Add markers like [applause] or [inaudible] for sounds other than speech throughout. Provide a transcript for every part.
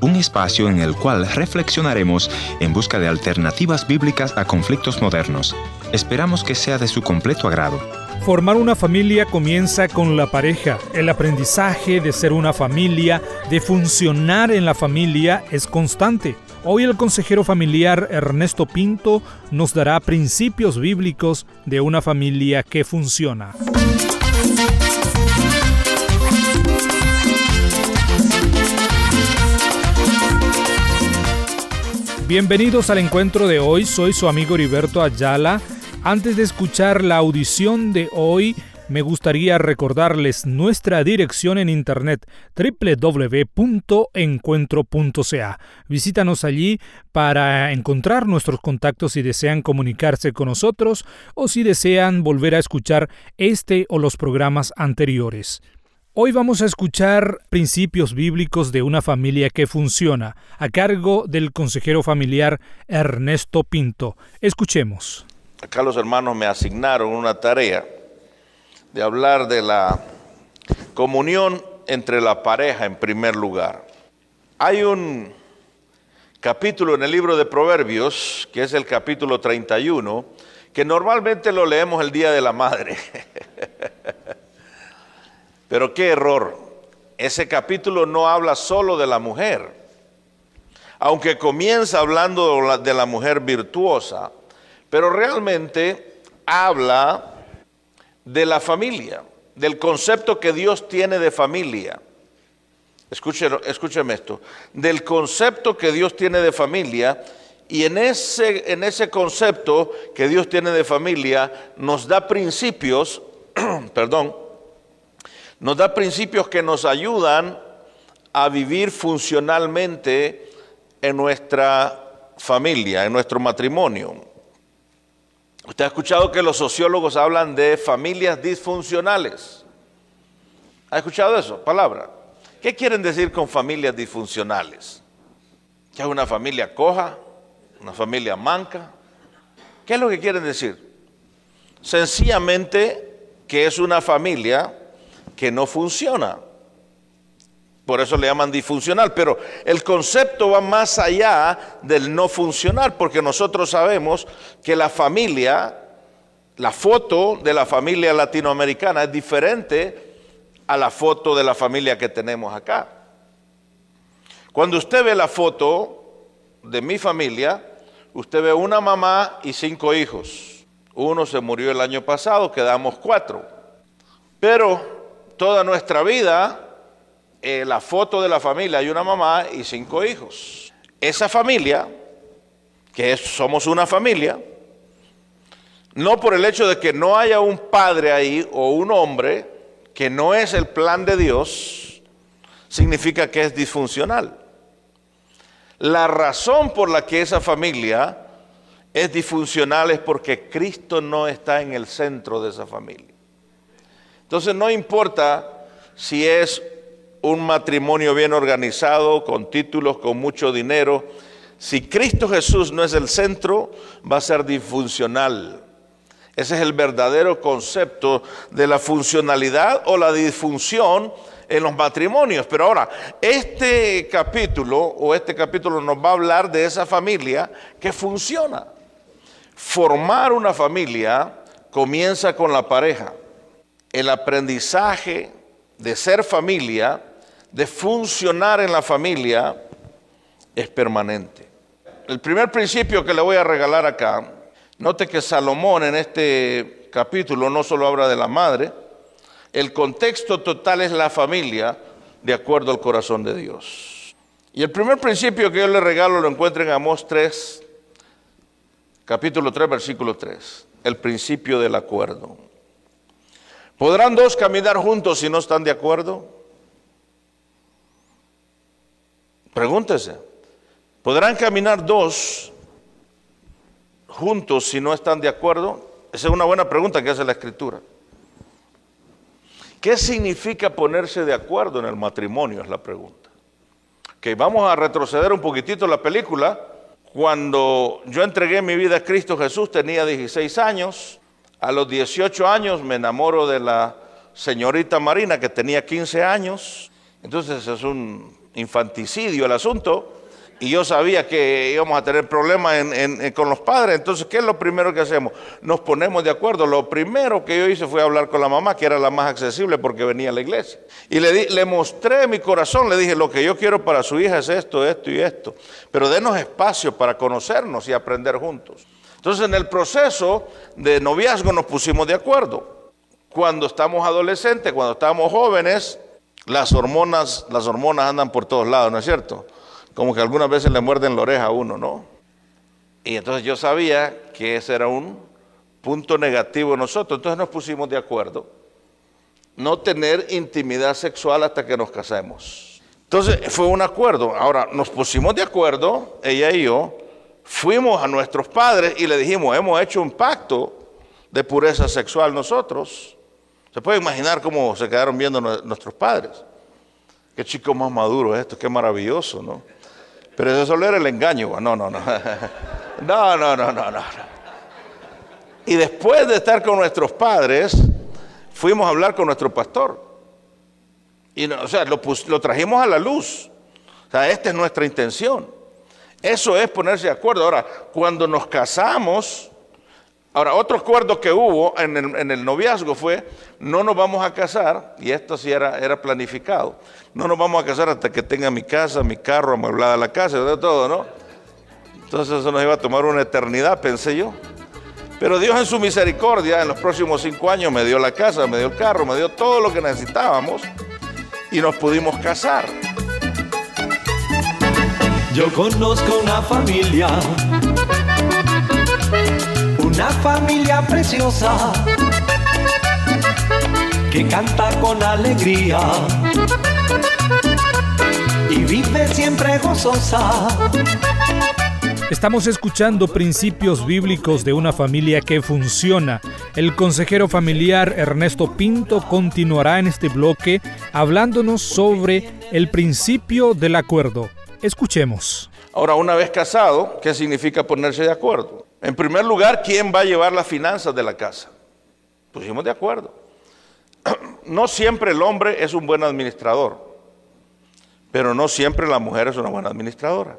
Un espacio en el cual reflexionaremos en busca de alternativas bíblicas a conflictos modernos. Esperamos que sea de su completo agrado. Formar una familia comienza con la pareja. El aprendizaje de ser una familia, de funcionar en la familia, es constante. Hoy el consejero familiar Ernesto Pinto nos dará principios bíblicos de una familia que funciona. Bienvenidos al encuentro de hoy, soy su amigo Heriberto Ayala. Antes de escuchar la audición de hoy, me gustaría recordarles nuestra dirección en internet www.encuentro.ca. Visítanos allí para encontrar nuestros contactos si desean comunicarse con nosotros o si desean volver a escuchar este o los programas anteriores. Hoy vamos a escuchar principios bíblicos de una familia que funciona, a cargo del consejero familiar Ernesto Pinto. Escuchemos. Acá los hermanos me asignaron una tarea de hablar de la comunión entre la pareja en primer lugar. Hay un capítulo en el libro de Proverbios, que es el capítulo 31, que normalmente lo leemos el Día de la Madre. [laughs] Pero qué error. Ese capítulo no habla solo de la mujer. Aunque comienza hablando de la mujer virtuosa, pero realmente habla de la familia, del concepto que Dios tiene de familia. Escúcheme, esto, del concepto que Dios tiene de familia y en ese, en ese concepto que Dios tiene de familia nos da principios, [clears throat] perdón, nos da principios que nos ayudan a vivir funcionalmente en nuestra familia, en nuestro matrimonio. Usted ha escuchado que los sociólogos hablan de familias disfuncionales. ¿Ha escuchado eso? Palabra. ¿Qué quieren decir con familias disfuncionales? ¿Que es una familia coja? ¿Una familia manca? ¿Qué es lo que quieren decir? Sencillamente que es una familia que no funciona. Por eso le llaman disfuncional, pero el concepto va más allá del no funcionar, porque nosotros sabemos que la familia, la foto de la familia latinoamericana es diferente a la foto de la familia que tenemos acá. Cuando usted ve la foto de mi familia, usted ve una mamá y cinco hijos. Uno se murió el año pasado, quedamos cuatro. Pero toda nuestra vida eh, la foto de la familia, hay una mamá y cinco hijos. Esa familia, que somos una familia, no por el hecho de que no haya un padre ahí o un hombre, que no es el plan de Dios, significa que es disfuncional. La razón por la que esa familia es disfuncional es porque Cristo no está en el centro de esa familia. Entonces no importa si es un matrimonio bien organizado, con títulos, con mucho dinero, si Cristo Jesús no es el centro, va a ser disfuncional. Ese es el verdadero concepto de la funcionalidad o la disfunción en los matrimonios. Pero ahora, este capítulo o este capítulo nos va a hablar de esa familia que funciona. Formar una familia comienza con la pareja el aprendizaje de ser familia, de funcionar en la familia, es permanente. El primer principio que le voy a regalar acá, note que Salomón en este capítulo no solo habla de la madre, el contexto total es la familia de acuerdo al corazón de Dios. Y el primer principio que yo le regalo lo encuentra en Amós 3, capítulo 3, versículo 3, el principio del acuerdo. ¿Podrán dos caminar juntos si no están de acuerdo? Pregúntese. ¿Podrán caminar dos juntos si no están de acuerdo? Esa es una buena pregunta que hace la escritura. ¿Qué significa ponerse de acuerdo en el matrimonio? Es la pregunta. Que vamos a retroceder un poquitito la película. Cuando yo entregué mi vida a Cristo Jesús tenía 16 años. A los 18 años me enamoro de la señorita Marina que tenía 15 años. Entonces es un infanticidio el asunto, y yo sabía que íbamos a tener problemas con los padres. Entonces, ¿qué es lo primero que hacemos? Nos ponemos de acuerdo. Lo primero que yo hice fue hablar con la mamá, que era la más accesible porque venía a la iglesia. Y le, le mostré mi corazón, le dije, lo que yo quiero para su hija es esto, esto y esto. Pero denos espacio para conocernos y aprender juntos. Entonces, en el proceso de noviazgo nos pusimos de acuerdo. Cuando estamos adolescentes, cuando estamos jóvenes, las hormonas, las hormonas andan por todos lados, ¿no es cierto? como que algunas veces le muerden la oreja a uno, ¿no? Y entonces yo sabía que ese era un punto negativo en nosotros, entonces nos pusimos de acuerdo. No tener intimidad sexual hasta que nos casemos. Entonces fue un acuerdo. Ahora nos pusimos de acuerdo, ella y yo, fuimos a nuestros padres y le dijimos, hemos hecho un pacto de pureza sexual nosotros. Se puede imaginar cómo se quedaron viendo nuestros padres. Qué chico más maduro esto, qué maravilloso, ¿no? Pero eso solo era el engaño. No, no, [laughs] no. No, no, no, no, no. Y después de estar con nuestros padres, fuimos a hablar con nuestro pastor. Y, o sea, lo, lo trajimos a la luz. O sea, esta es nuestra intención. Eso es ponerse de acuerdo. Ahora, cuando nos casamos, Ahora, otro acuerdo que hubo en el, noviazgo fue, no nos vamos a casar, y esto sí era, planificado, no nos vamos a casar hasta que tenga mi casa, mi carro, amueblada la casa, todo, ¿no? Entonces eso nos iba a tomar una eternidad, pensé yo. Pero Dios en su misericordia, en los próximos cinco años me dio la casa, me dio el carro, me dio todo lo que necesitábamos y nos pudimos casar. Yo conozco una familia una familia preciosa que canta con alegría y vive siempre gozosa. Estamos escuchando principios bíblicos de una familia que funciona. El consejero familiar Ernesto Pinto continuará en este bloque hablándonos sobre el principio del acuerdo. Escuchemos. Ahora, una vez casado, ¿qué significa ponerse de acuerdo? En primer lugar, ¿quién va a llevar las finanzas de la casa? Pusimos de acuerdo. [clears throat] No siempre el hombre es un buen administrador, pero no siempre la mujer es una buena administradora.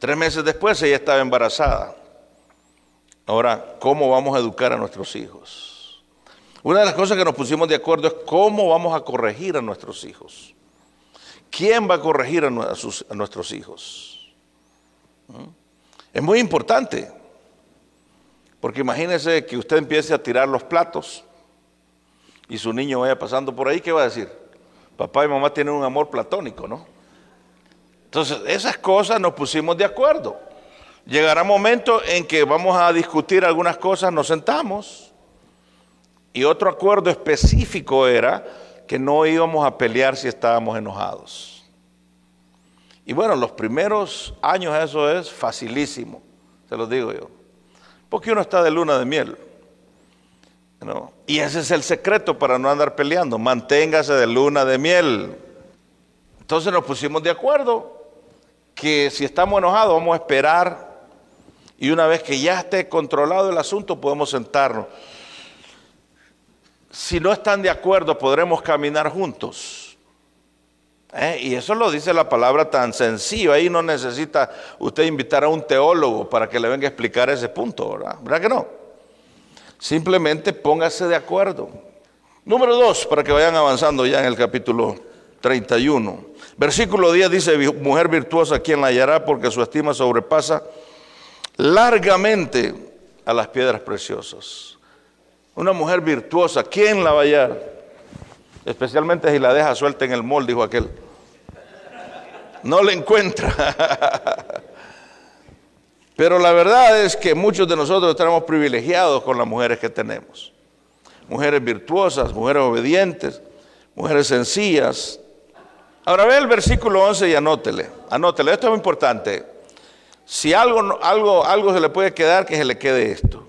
Tres meses después ella estaba embarazada. Ahora, ¿cómo vamos a educar a nuestros hijos? Una de las cosas que nos pusimos de acuerdo es cómo vamos a corregir a nuestros hijos. ¿Quién va a corregir a, nuestros hijos? ¿Mm? Es muy importante. Porque imagínese que usted empiece a tirar los platos y su niño vaya pasando por ahí, ¿qué va a decir? Papá y mamá tienen un amor platónico, ¿no? Entonces, esas cosas nos pusimos de acuerdo. Llegará momento en que vamos a discutir algunas cosas, nos sentamos. Y otro acuerdo específico era que no íbamos a pelear si estábamos enojados. Y bueno, los primeros años eso es facilísimo, se los digo yo. Porque uno está de luna de miel. Y ese es el secreto para no andar peleando. Manténgase de luna de miel. Entonces nos pusimos de acuerdo que si estamos enojados vamos a esperar y una vez que ya esté controlado el asunto podemos sentarnos. Si no están de acuerdo podremos caminar juntos. ¿Eh? Y eso lo dice la palabra tan sencillo. Ahí no necesita usted invitar a un teólogo para que le venga a explicar ese punto, ¿verdad? ¿Verdad que no? Simplemente póngase de acuerdo. Número dos, para que vayan avanzando ya en el capítulo 31. Versículo 10 dice, mujer virtuosa, ¿quién la hallará? Porque su estima sobrepasa largamente a las piedras preciosas. Una mujer virtuosa, ¿quién la va a hallar? Especialmente si la deja suelta en el molde, dijo aquel no le encuentra. [laughs] Pero la verdad es que muchos de nosotros estamos privilegiados con las mujeres que tenemos. Mujeres virtuosas, mujeres obedientes, mujeres sencillas. Ahora ve el versículo 11 y anótele. Anótele, esto es muy importante. Si algo, algo, algo se le puede quedar, que se le quede esto.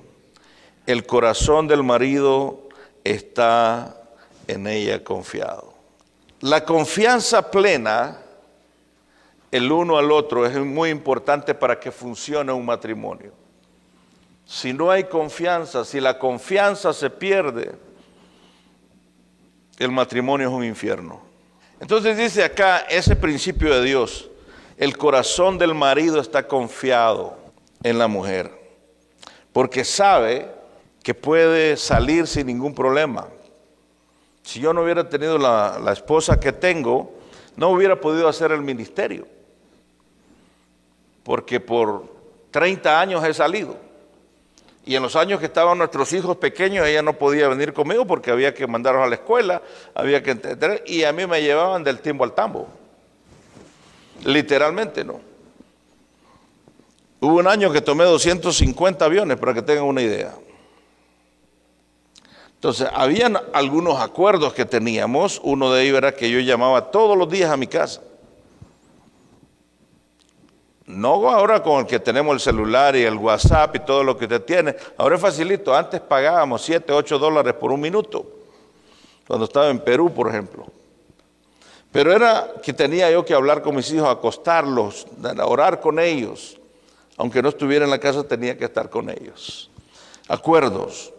El corazón del marido está en ella confiado. La confianza plena el uno al otro es muy importante para que funcione un matrimonio. Si no hay confianza, si la confianza se pierde, el matrimonio es un infierno. Entonces dice acá ese principio de Dios, el corazón del marido está confiado en la mujer, porque sabe que puede salir sin ningún problema. Si yo no hubiera tenido la, esposa que tengo, no hubiera podido hacer el ministerio, porque por 30 años he salido. Y en los años que estaban nuestros hijos pequeños, ella no podía venir conmigo porque había que mandarlos a la escuela, había que entender, y a mí me llevaban del tiempo al tambo. Literalmente, ¿no? Hubo un año que tomé 250 aviones, para que tengan una idea. Entonces, habían algunos acuerdos que teníamos. Uno de ellos era que yo llamaba todos los días a mi casa. No ahora con el que tenemos el celular y el WhatsApp y todo lo que usted tiene. Ahora es facilito. Antes pagábamos 7, 8 dólares por un minuto. Cuando estaba en Perú, por ejemplo. Pero era que tenía yo que hablar con mis hijos, acostarlos, orar con ellos. Aunque no estuviera en la casa, tenía que estar con ellos. Acuerdos.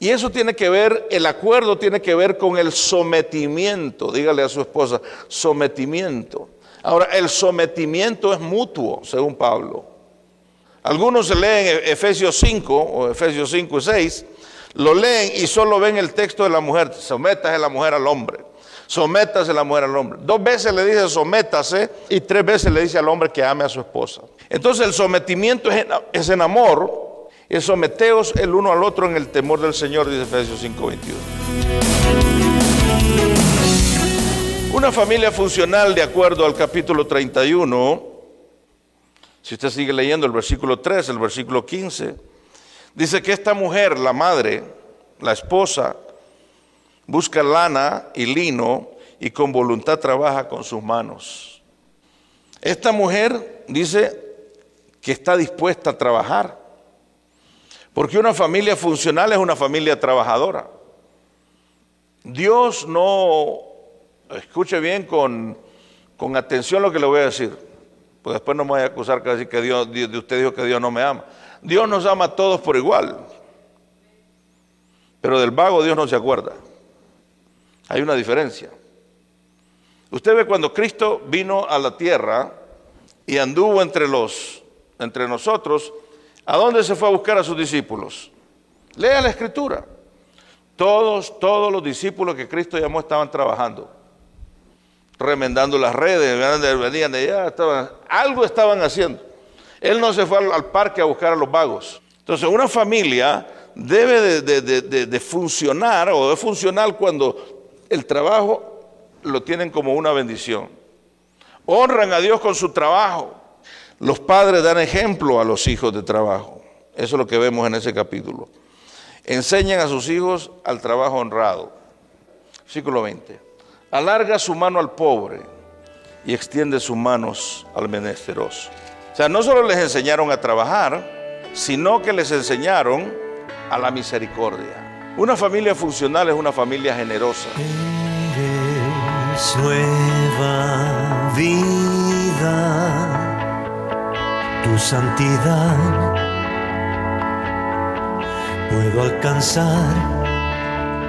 Y eso tiene que ver, el acuerdo tiene que ver con el sometimiento. Dígale a su esposa, sometimiento. Ahora, el sometimiento es mutuo, según Pablo. Algunos leen Efesios 5 o Efesios 5 y 6, lo leen y solo ven el texto de la mujer, sométase la mujer al hombre, sométase la mujer al hombre. Dos veces le dice sométase y tres veces le dice al hombre que ame a su esposa. Entonces el sometimiento es en, amor y someteos el uno al otro en el temor del Señor, dice Efesios 5, 21. Una familia funcional, de acuerdo al capítulo 31, si usted sigue leyendo el versículo 3, el versículo 15, dice que esta mujer, la madre, la esposa, busca lana y lino y con voluntad trabaja con sus manos. Esta mujer dice que está dispuesta a trabajar, porque una familia funcional es una familia trabajadora. Dios no escuche bien con, atención lo que le voy a decir, pues después no me voy a acusar casi que Dios, de usted dijo que Dios no me ama. Dios nos ama a todos por igual, pero del vago Dios no se acuerda. Hay una diferencia. Usted ve cuando Cristo vino a la tierra y anduvo entre los entre nosotros, ¿a dónde se fue a buscar a sus discípulos? Lea la escritura. Todos, todos los discípulos que Cristo llamó estaban trabajando remendando las redes, venían de allá, estaban, algo estaban haciendo. Él no se fue al, parque a buscar a los vagos. Entonces, una familia debe de, funcionar o de funcionar cuando el trabajo lo tienen como una bendición. Honran a Dios con su trabajo. Los padres dan ejemplo a los hijos de trabajo. Eso es lo que vemos en ese capítulo. Enseñan a sus hijos al trabajo honrado. Versículo 20 alarga su mano al pobre y extiende sus manos al menesteroso. O sea, no solo les enseñaron a trabajar, sino que les enseñaron a la misericordia. Una familia funcional es una familia generosa. nueva vida, tu santidad. Puedo alcanzar